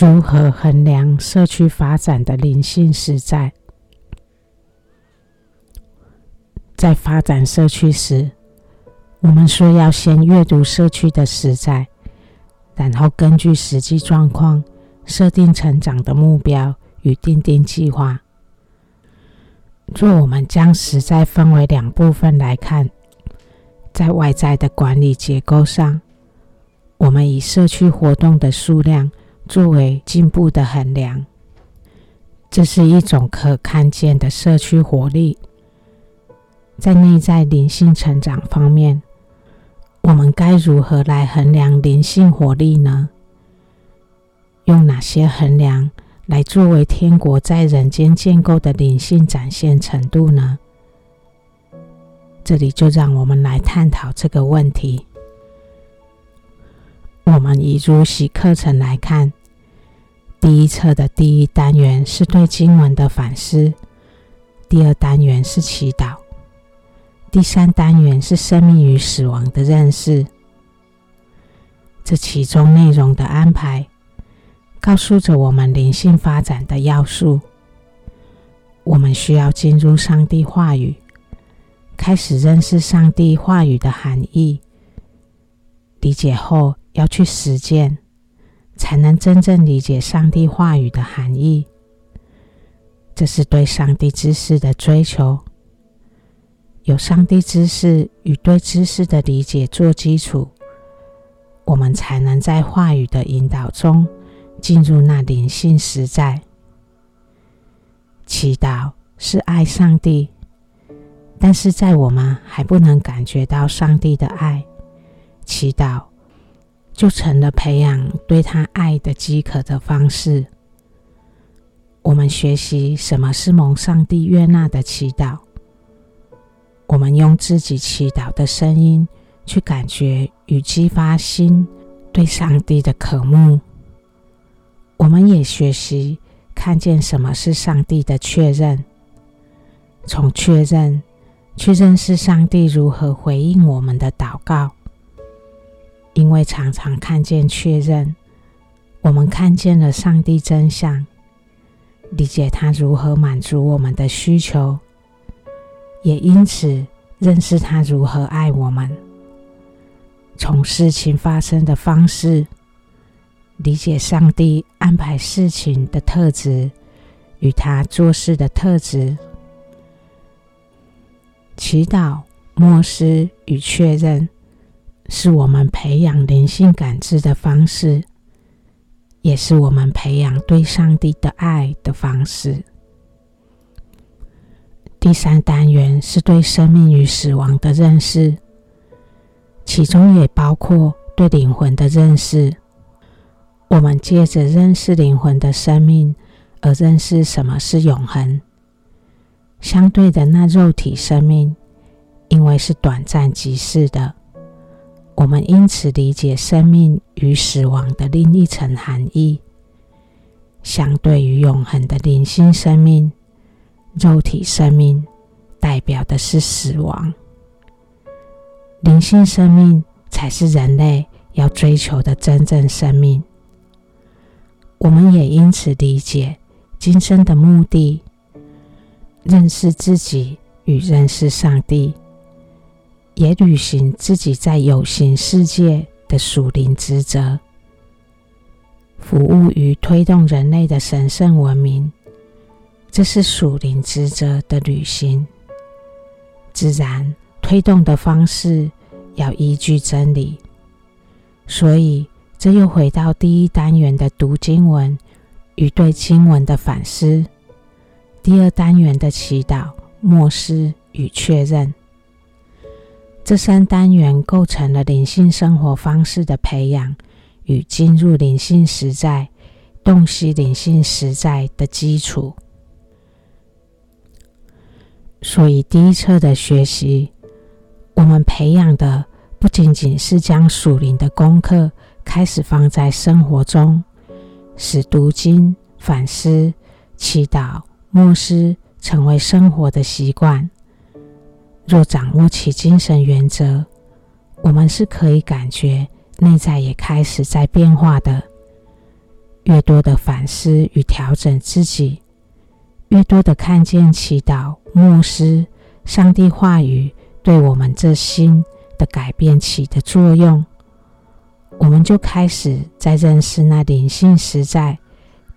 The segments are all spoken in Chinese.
如何衡量社区发展的灵性实在？在发展社区时，我们说要先阅读社区的实在，然后根据实际状况设定成长的目标与定定计划。若我们将实在分为两部分来看，在外在的管理结构上，我们以社区活动的数量。作为进步的衡量，这是一种可看见的社区活力。在内在灵性成长方面，我们该如何来衡量灵性活力呢？用哪些衡量来作为天国在人间建构的灵性展现程度呢？这里就让我们来探讨这个问题。我们以如洗课程来看。第一册的第一单元是对经文的反思，第二单元是祈祷，第三单元是生命与死亡的认识。这其中内容的安排，告诉着我们灵性发展的要素。我们需要进入上帝话语，开始认识上帝话语的含义，理解后要去实践。才能真正理解上帝话语的含义。这是对上帝知识的追求，有上帝知识与对知识的理解做基础，我们才能在话语的引导中进入那灵性实在。祈祷是爱上帝，但是在我们还不能感觉到上帝的爱，祈祷。就成了培养对他爱的饥渴的方式。我们学习什么是蒙上帝悦纳的祈祷。我们用自己祈祷的声音去感觉与激发心对上帝的渴慕。我们也学习看见什么是上帝的确认，从确认去认识上帝如何回应我们的祷告。因为常常看见确认，我们看见了上帝真相，理解他如何满足我们的需求，也因此认识他如何爱我们。从事情发生的方式，理解上帝安排事情的特质与他做事的特质。祈祷、默思与确认。是我们培养灵性感知的方式，也是我们培养对上帝的爱的方式。第三单元是对生命与死亡的认识，其中也包括对灵魂的认识。我们借着认识灵魂的生命，而认识什么是永恒。相对的，那肉体生命，因为是短暂即逝的。我们因此理解生命与死亡的另一层含义。相对于永恒的灵性生命，肉体生命代表的是死亡。灵性生命才是人类要追求的真正生命。我们也因此理解今生的目的，认识自己与认识上帝。也履行自己在有形世界的属灵职责，服务于推动人类的神圣文明。这是属灵职责的履行。自然推动的方式要依据真理，所以这又回到第一单元的读经文与对经文的反思，第二单元的祈祷、默思与确认。这三单元构成了灵性生活方式的培养与进入灵性实在、洞悉灵性实在的基础。所以，第一册的学习，我们培养的不仅仅是将属灵的功课开始放在生活中，使读经、反思、祈祷、默思成为生活的习惯。若掌握其精神原则，我们是可以感觉内在也开始在变化的。越多的反思与调整自己，越多的看见祈祷、牧师、上帝话语对我们这心的改变起的作用，我们就开始在认识那灵性实在，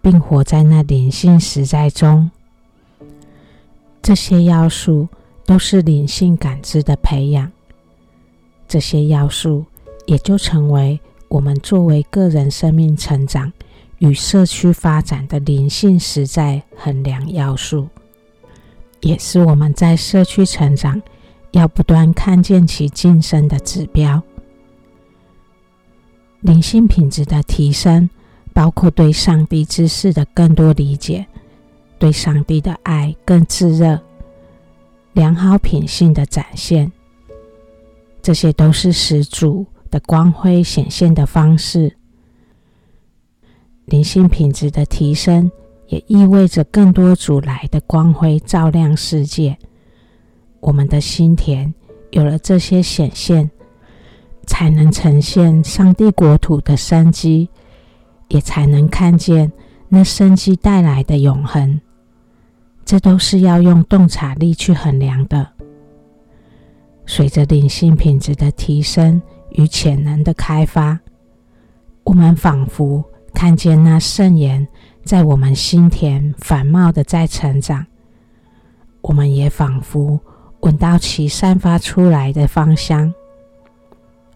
并活在那灵性实在中。这些要素都是灵性感知的培养，这些要素也就成为我们作为个人生命成长与社区发展的灵性实在衡量要素，也是我们在社区成长要不断看见其晋升的指标。灵性品质的提升，包括对上帝之事的更多理解，对上帝的爱更炽热，良好品性的展现，这些都是使主的光辉显现的方式。灵性品质的提升，也意味着更多主来的光辉照亮世界。我们的心田有了这些显现，才能呈现上帝国土的生机，也才能看见那生机带来的永恒。这都是要用洞察力去衡量的。随着灵性品质的提升与潜能的开发，我们仿佛。看见那圣言在我们心田繁茂的在成长，我们也仿佛闻到其散发出来的芳香。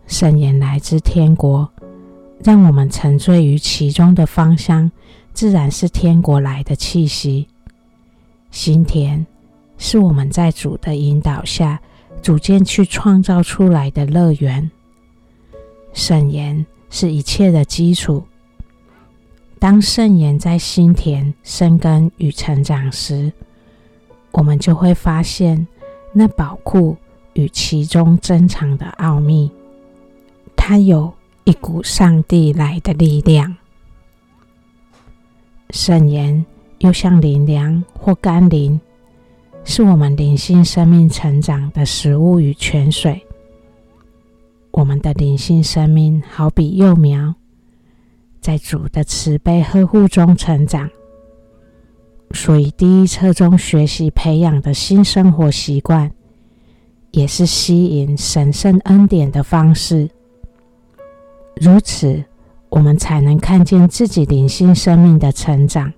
圣言来自天国，让我们沉醉于其中的芳香，自然是天国来的气息。心田是我们在主的引导下逐渐去创造出来的乐园。圣言是一切的基础。当圣言在心田生根与成长时，我们就会发现那宝库与其中珍藏的奥秘。它有一股上帝来的力量。圣言又像灵粮或甘霖，是我们灵性生命成长的食物与泉水。我们的灵性生命好比幼苗。在主的慈悲呵护中成长，所以第一册中学习培养的新生活习惯，也是吸引神圣恩典的方式。如此，我们才能看见自己灵性生命的成长，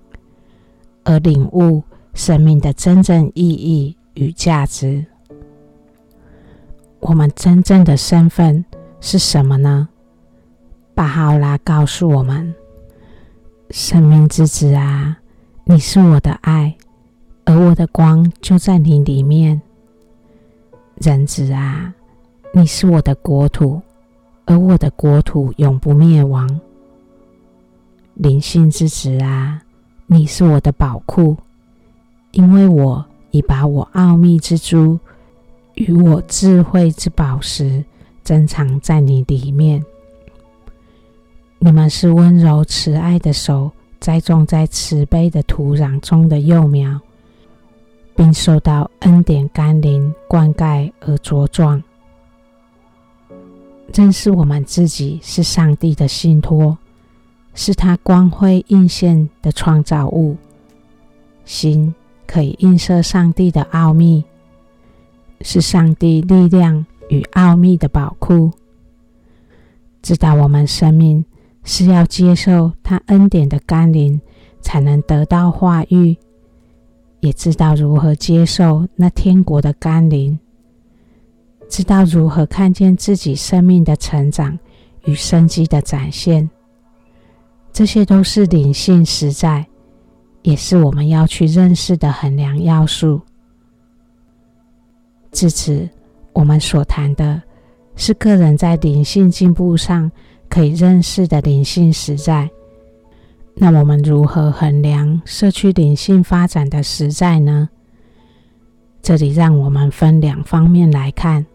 而领悟生命的真正意义与价值。我们真正的身份是什么呢？巴哈欧拉告诉我们：“生命之子啊，你是我的爱，而我的光就在你里面。人子啊，你是我的国土，而我的国土永不灭亡。灵性之子啊，你是我的宝库，因为我已把我奥秘之珠与我智慧之宝石珍藏在你里面。”你们是温柔慈爱的手栽种在慈悲的土壤中的幼苗，并受到恩典甘霖灌溉而茁壮。认识我们自己是上帝的信托，是他光辉映现的创造物。心可以映射上帝的奥秘，是上帝力量与奥秘的宝库。知道我们生命。是要接受他恩典的甘霖，才能得到化育；也知道如何接受那天国的甘霖，知道如何看见自己生命的成长与生机的展现。这些都是灵性实在，也是我们要去认识的衡量要素。至此，我们所谈的是个人在灵性进步上。可以认识的灵性实在，那我们如何衡量社区灵性发展的实在呢？这里让我们分两方面来看。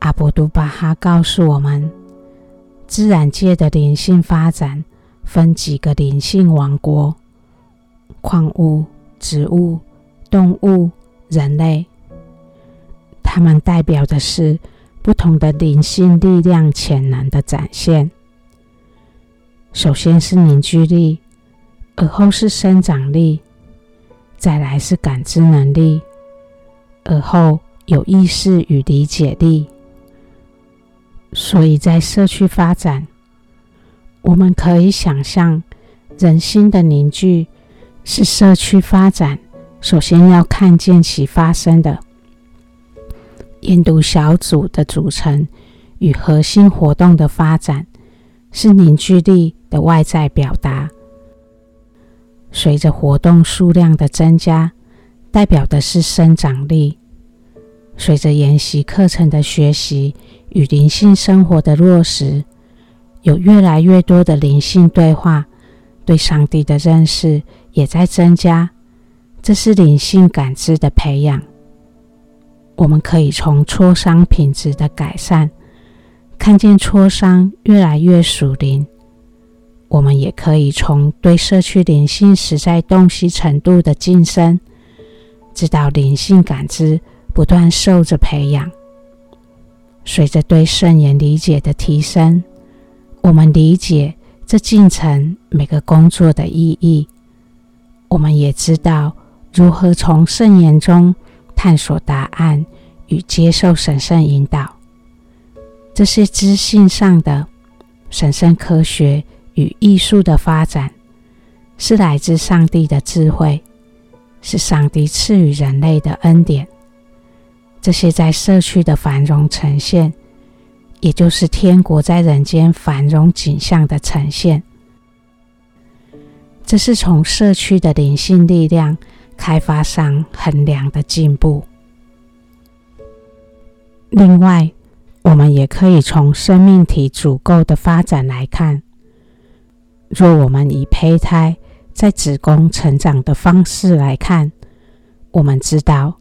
阿博都巴哈告诉我们，自然界的灵性发展分几个灵性王国：矿物、植物、动物、人类，它们代表的是。不同的灵性力量潜能的展现，首先是凝聚力，而后是生长力，再来是感知能力，而后有意识与理解力。所以在社区发展，我们可以想象，人心的凝聚是社区发展首先要看见其发生的。研读小组的组成与核心活动的发展，是凝聚力的外在表达。随着活动数量的增加，代表的是生长力。随着研习课程的学习与灵性生活的落实，有越来越多的灵性对话，对上帝的认识也在增加。这是灵性感知的培养。我们可以从磋商品质的改善，看见磋商越来越属灵。我们也可以从对社区灵性实在洞悉程度的晋升，知道灵性感知不断受着培养。随着对圣言理解的提升，我们理解这进程每个工作的意义。我们也知道如何从圣言中。探索答案与接受神圣引导，这些知性上的神圣科学与艺术的发展，是来自上帝的智慧，是上帝赐予人类的恩典。这些在社区的繁荣呈现，也就是天国在人间繁荣景象的呈现。这是从社区的灵性力量。开发上衡量的进步。另外，我们也可以从生命体足够的发展来看。若我们以胚胎在子宫成长的方式来看，我们知道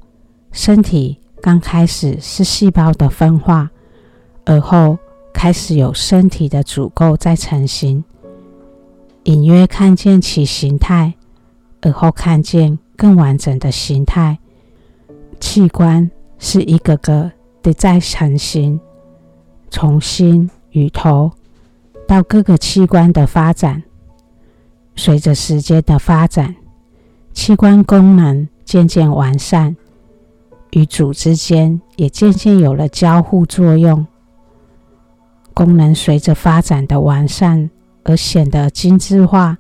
身体刚开始是细胞的分化，而后开始有身体的组构在成型，隐约看见其形态，而后看见。更完整的形态，器官是一个个的在成型，从心与头到各个器官的发展。随着时间的发展，器官功能渐渐完善，与组织间也渐渐有了交互作用。功能随着发展的完善而显得精致化，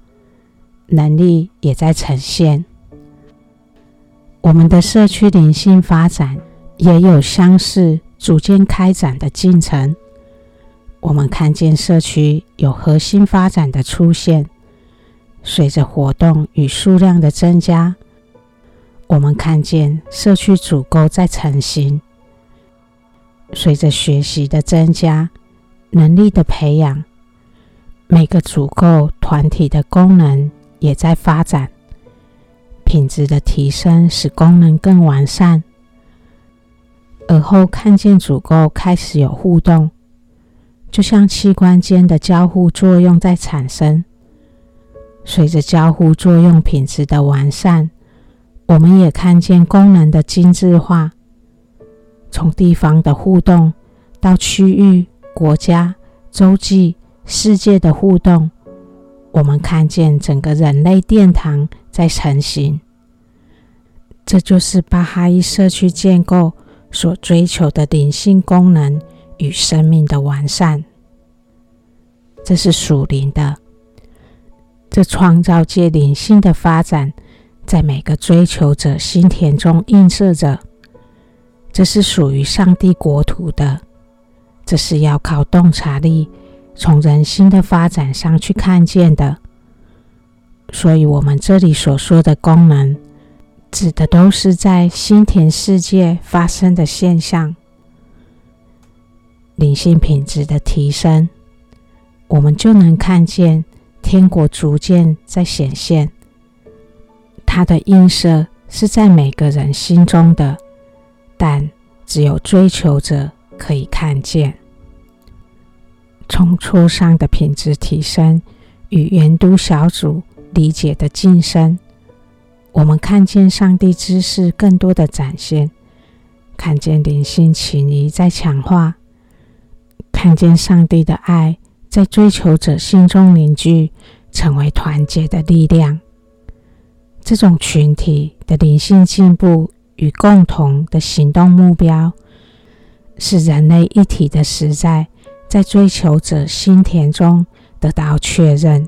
能力也在呈现。我们的社区灵性发展也有相似、逐渐开展的进程。我们看见社区有核心发展的出现，随着活动与数量的增加，我们看见社区组构在成型。随着学习的增加，能力的培养，每个组构团体的功能也在发展。品质的提升使功能更完善，而后看见组构开始有互动，就像器官间的交互作用在产生。随着交互作用品质的完善，我们也看见功能的精致化。从地方的互动到区域、国家、洲际、世界的互动，我们看见整个人类殿堂。在成型，这就是巴哈伊社区建构所追求的灵性功能与生命的完善。这是属灵的，这创造界灵性的发展，在每个追求者心田中映射着。这是属于上帝国土的，这是要靠洞察力从人心的发展上去看见的。所以，我们这里所说的功能，指的都是在心田世界发生的现象。灵性品质的提升，我们就能看见天国逐渐在显现。它的映射是在每个人心中的，但只有追求者可以看见。从磋商的品质提升与研读小组。理解的晋升，我们看见上帝知识更多的展现，看见灵性情谊在强化，看见上帝的爱在追求者心中凝聚，成为团结的力量。这种群体的灵性进步与共同的行动目标，是人类一体的实在，在追求者心田中得到确认。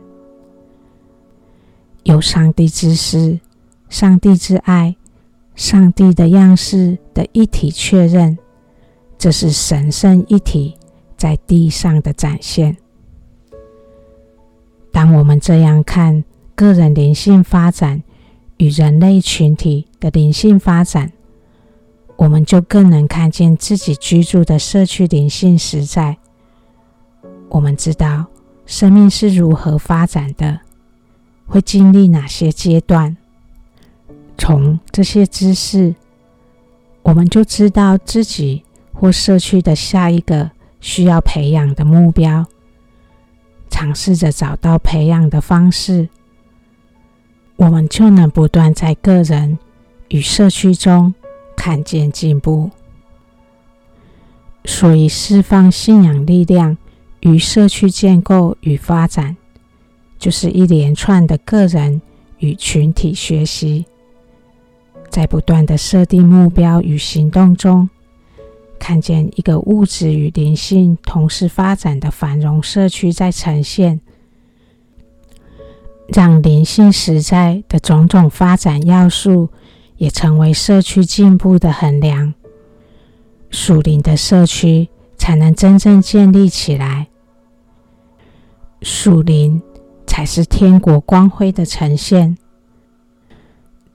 有上帝之思、上帝之爱、上帝的样式的一体确认，这是神圣一体在地上的展现。当我们这样看个人灵性发展与人类群体的灵性发展，我们就更能看见自己居住的社区灵性实在。我们知道生命是如何发展的。会经历哪些阶段？从这些知识，我们就知道自己或社区的下一个需要培养的目标，尝试着找到培养的方式，我们就能不断在个人与社区中看见进步。所以，释放信仰力量与社区建构与发展。就是一连串的个人与群体学习，在不断的设定目标与行动中，看见一个物质与灵性同时发展的繁荣社区在呈现，让灵性实在的种种发展要素也成为社区进步的衡量，属灵的社区才能真正建立起来。属灵。才是天国光辉的呈现，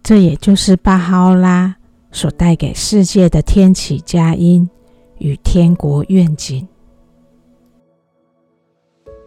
这也就是巴哈拉所带给世界的天启佳音与天国愿景。